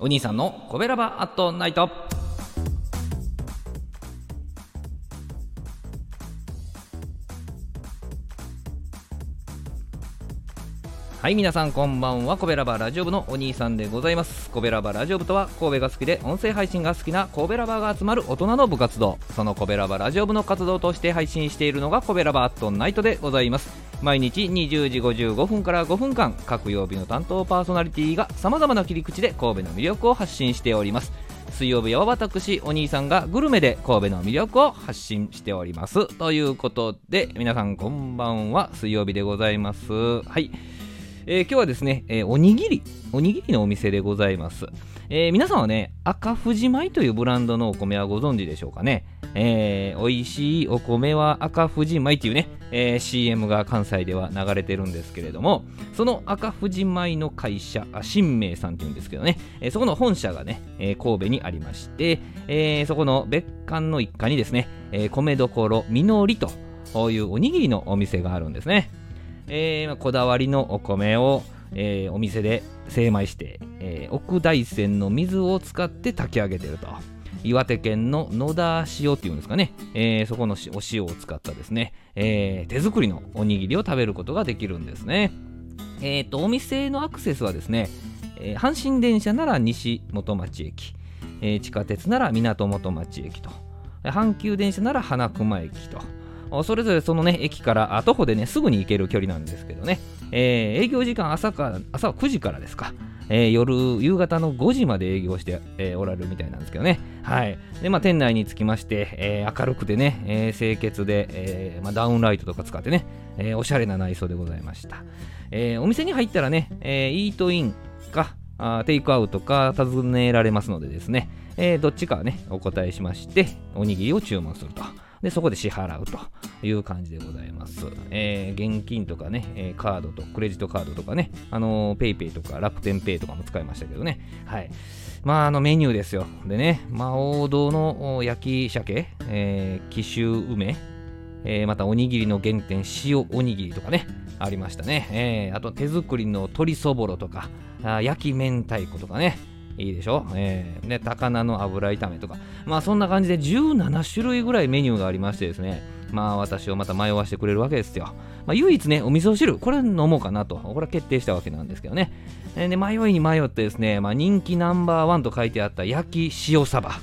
お兄さんのコベラバアットナイト。はい皆さんこんばんは。コベラバラジオ部のお兄さんでございます。コベラバラジオ部とは神戸が好きで音声配信が好きな神戸ラバーが集まる大人の部活動。そのコベラバラジオ部の活動として配信しているのがコベラバアットナイトでございます。毎日20時55分から5分間各曜日の担当パーソナリティがさまざまな切り口で神戸の魅力を発信しております。水曜日は私お兄さんがグルメで神戸の魅力を発信しております。ということで皆さんこんばんは。水曜日でございます。はい。えー、今日はですね、えー、おにぎり、おにぎりのお店でございます。えー、皆さんはね、赤富士米というブランドのお米はご存知でしょうかね？えー、美味しいお米は赤富士米っていうね、えー、CM が関西では流れてるんですけれども、その赤富士米の会社、新明さんっていうんですけどね、えー、そこの本社がね、え、神戸にありまして、え、そこの別館の一家にですね、え、米どころみのりというおにぎりのお店があるんですね。えー、こだわりのお米を、えー、お店で精米して、えー、奥大山の水を使って炊き上げてると。岩手県の野田塩っていうんですかね、えー、そこのお塩を使ったですね、えー、手作りのおにぎりを食べることができるんですね。えーと、お店のアクセスはですね、えー、阪神電車なら西元町駅、えー、地下鉄なら港元町駅と、阪急電車なら花熊駅と、それぞれそのね、駅から徒歩でね、すぐに行ける距離なんですけどね、えー、営業時間朝か朝は9時からですか、えー、夜、夕方の5時まで営業して、えー、おられるみたいなんですけどね。はい。で、まあ、店内につきまして、えー、明るくてね、え清潔で、えまあ、ダウンライトとか使ってね、えおしゃれな内装でございました。えお店に入ったらね、えイートインか、あテイクアウトか尋ねられますのでですね、えどっちかね、お答えしまして、おにぎりを注文すると。で、そこで支払うという感じでございます。えー、現金とかね、え、カードとクレジットカードとかね、あのー、ペイペイとか楽天ペイとかも使いましたけどね。はい。まあ、あのメニューですよ。でね、まあ、王道の焼き鮭、えー、紀州梅、えー、またおにぎりの原点、塩おにぎりとかね、ありましたね。えー、あと手作りの鶏そぼろとか、あ焼き明太子とかね、いいでしょ、えー、ね、高菜の油炒めとか、まあそんな感じで17種類ぐらいメニューがありましてですね、まあ私をまた迷わせてくれるわけですよ。まあ唯一ね、お味噌汁、これ飲もうかなと、これは決定したわけなんですけどね。で、迷いに迷ってですね、まあ人気ナンバーワンと書いてあった焼き塩サバ、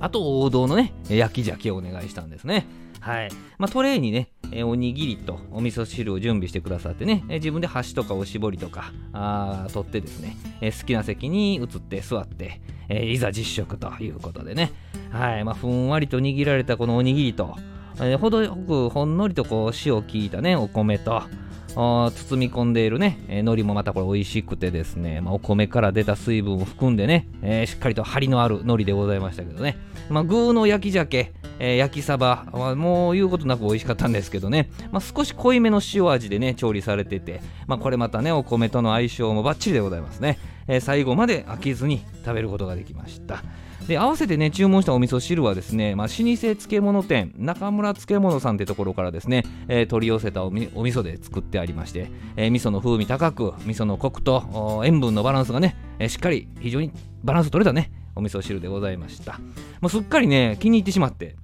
あと王道のね、焼き鮭をお願いしたんですね。はい。まあ、トレーにね、えおにぎりとお味噌汁を準備してくださってね、え自分で箸とかおしぼりとかあ取ってですね、え好きな席に移って座って、えいざ実食ということでね、はいまあ、ふんわりと握られたこのおにぎりと、えー、程よくほんのりとこう塩効いたねお米と包み込んでいるね、えー、海苔もまたこれ美味しくてですね、まあ、お米から出た水分を含んでね、えー、しっかりと張りのある海苔でございましたけどね、まあ、具の焼き鮭、えー、焼きサバ、まあ、もう言うことなく美味しかったんですけどね、まあ、少し濃いめの塩味でね調理されてて、まあ、これまたねお米との相性もバッチリでございますね、えー、最後まで飽きずに食べることができました。で合わせてね注文したお味噌汁はですね、まあ、老舗漬物店中村漬物さんってところからですね、えー、取り寄せたおお味噌で作ってありまして、えー、味噌の風味高く味噌のコクと塩分のバランスがね、えー、しっかり非常にバランス取れたねお味噌汁でございました。もうすっかりね気に入ってしまって。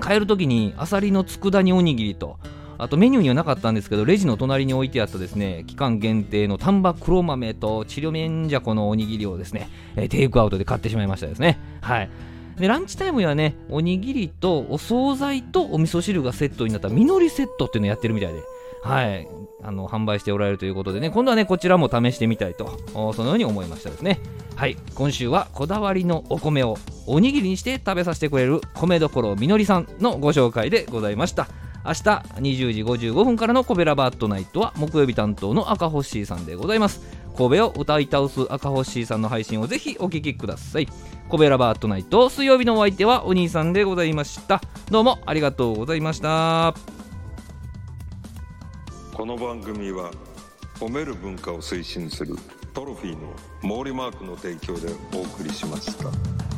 帰る時にあさりの佃煮おにぎりとあとメニューにはなかったんですけど、レジの隣に置いてあったですね、期間限定の丹波黒豆と治療麺じゃこのおにぎりをですね、えテイクアウトで買ってしまいましたですね。はい。でランチタイムはね、おにぎりとお惣菜とお味噌汁がセットになったみのりセットっていうのをやってるみたいで、はい、あの販売しておられるということでね、今度はね、こちらも試してみたいと、そのように思いましたですね。はい、今週はこだわりのお米をおにぎりにして食べさせてくれる米どころみのりさんのご紹介でございました。明日20時55分からのコベラバットナイトは木曜日担当の赤星さんでございます神戸を歌い倒す赤星さんの配信をぜひお聴きくださいコベラバットナイト水曜日のお相手はお兄さんでございましたどうもありがとうございましたこの番組は褒める文化を推進するトロフィーの毛利マークの提供でお送りしました。